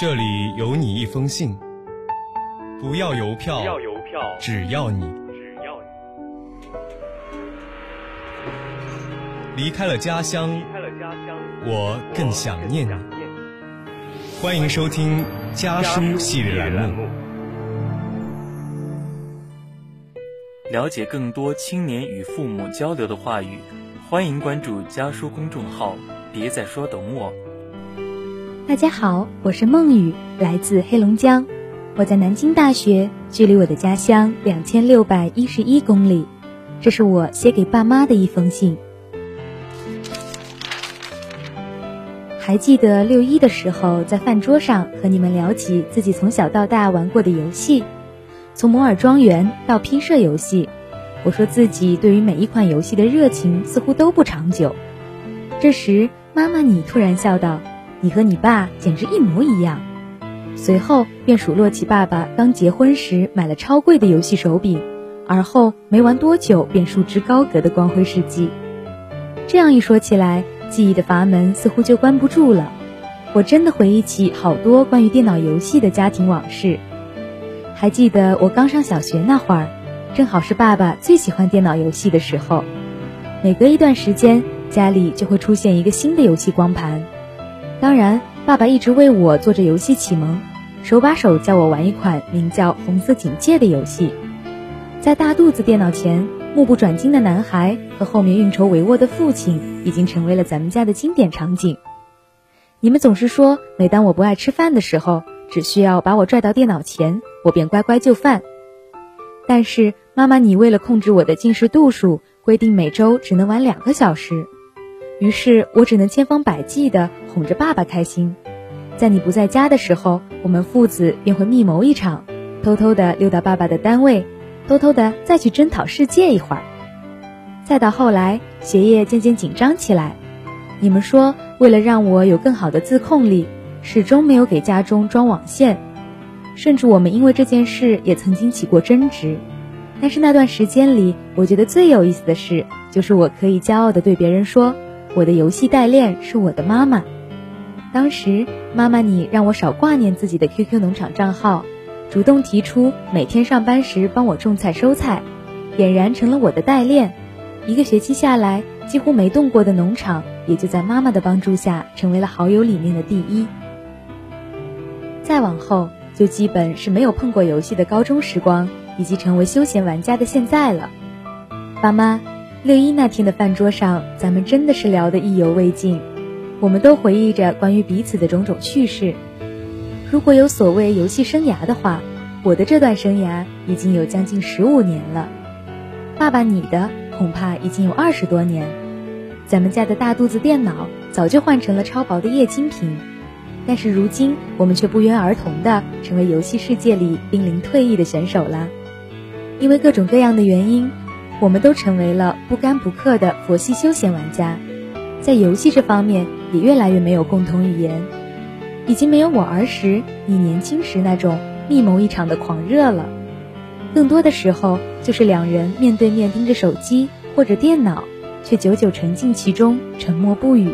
这里有你一封信，不要邮票，不要邮票，只要你只要你离开了家乡，离开了家乡，我更想念你。欢迎收听家书系列栏目。了解更多青年与父母交流的话语，欢迎关注家书公众号。别再说懂我。大家好，我是孟雨，来自黑龙江。我在南京大学，距离我的家乡两千六百一十一公里。这是我写给爸妈的一封信。还记得六一的时候，在饭桌上和你们聊起自己从小到大玩过的游戏，从摩尔庄园到拼射游戏，我说自己对于每一款游戏的热情似乎都不长久。这时，妈妈你突然笑道。你和你爸简直一模一样。随后便数落起爸爸刚结婚时买了超贵的游戏手柄，而后没玩多久便束之高阁的光辉事迹。这样一说起来，记忆的阀门似乎就关不住了。我真的回忆起好多关于电脑游戏的家庭往事。还记得我刚上小学那会儿，正好是爸爸最喜欢电脑游戏的时候。每隔一段时间，家里就会出现一个新的游戏光盘。当然，爸爸一直为我做着游戏启蒙，手把手教我玩一款名叫《红色警戒》的游戏。在大肚子电脑前，目不转睛的男孩和后面运筹帷幄的父亲，已经成为了咱们家的经典场景。你们总是说，每当我不爱吃饭的时候，只需要把我拽到电脑前，我便乖乖就范。但是妈妈，你为了控制我的进食度数，规定每周只能玩两个小时。于是我只能千方百计地哄着爸爸开心，在你不在家的时候，我们父子便会密谋一场，偷偷地溜到爸爸的单位，偷偷地再去征讨世界一会儿。再到后来，学业渐渐紧张起来，你们说为了让我有更好的自控力，始终没有给家中装网线，甚至我们因为这件事也曾经起过争执。但是那段时间里，我觉得最有意思的事，就是我可以骄傲地对别人说。我的游戏代练是我的妈妈。当时，妈妈你让我少挂念自己的 QQ 农场账号，主动提出每天上班时帮我种菜收菜，俨然成了我的代练。一个学期下来，几乎没动过的农场，也就在妈妈的帮助下成为了好友里面的第一。再往后，就基本是没有碰过游戏的高中时光，以及成为休闲玩家的现在了。爸妈。六一那天的饭桌上，咱们真的是聊得意犹未尽。我们都回忆着关于彼此的种种趣事。如果有所谓游戏生涯的话，我的这段生涯已经有将近十五年了。爸爸，你的恐怕已经有二十多年。咱们家的大肚子电脑早就换成了超薄的液晶屏，但是如今我们却不约而同的成为游戏世界里濒临退役的选手啦。因为各种各样的原因。我们都成为了不干不氪的佛系休闲玩家，在游戏这方面也越来越没有共同语言，已经没有我儿时、你年轻时那种密谋一场的狂热了。更多的时候，就是两人面对面盯着手机或者电脑，却久久沉浸其中，沉默不语。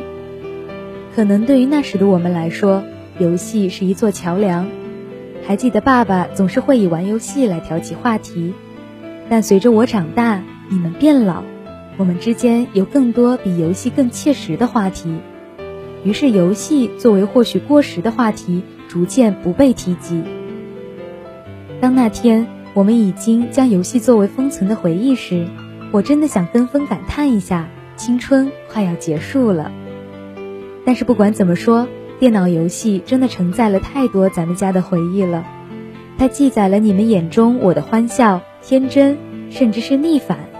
可能对于那时的我们来说，游戏是一座桥梁。还记得爸爸总是会以玩游戏来挑起话题，但随着我长大。你们变老，我们之间有更多比游戏更切实的话题，于是游戏作为或许过时的话题，逐渐不被提及。当那天我们已经将游戏作为封存的回忆时，我真的想跟风感叹一下，青春快要结束了。但是不管怎么说，电脑游戏真的承载了太多咱们家的回忆了，它记载了你们眼中我的欢笑、天真，甚至是逆反。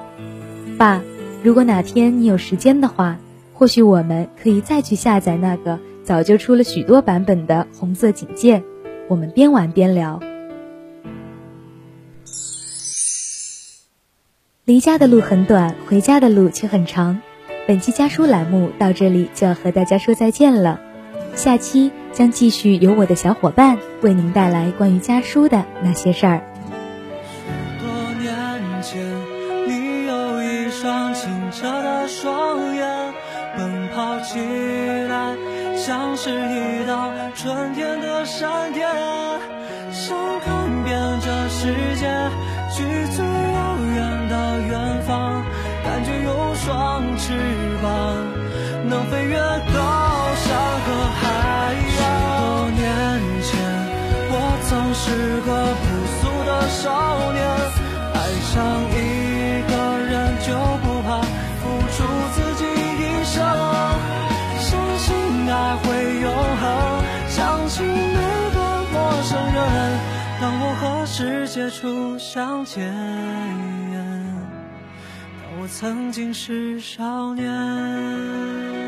爸，如果哪天你有时间的话，或许我们可以再去下载那个早就出了许多版本的《红色警戒》，我们边玩边聊。离家的路很短，回家的路却很长。本期家书栏目到这里就要和大家说再见了，下期将继续由我的小伙伴为您带来关于家书的那些事儿。双清澈的双眼，奔跑起来，像是一道春天的闪电，想看遍这世界，去最遥远的远方，感觉有双翅膀，能飞越高山和海洋。多年前，我曾是个朴素的少年，爱上一初相见，当我曾经是少年。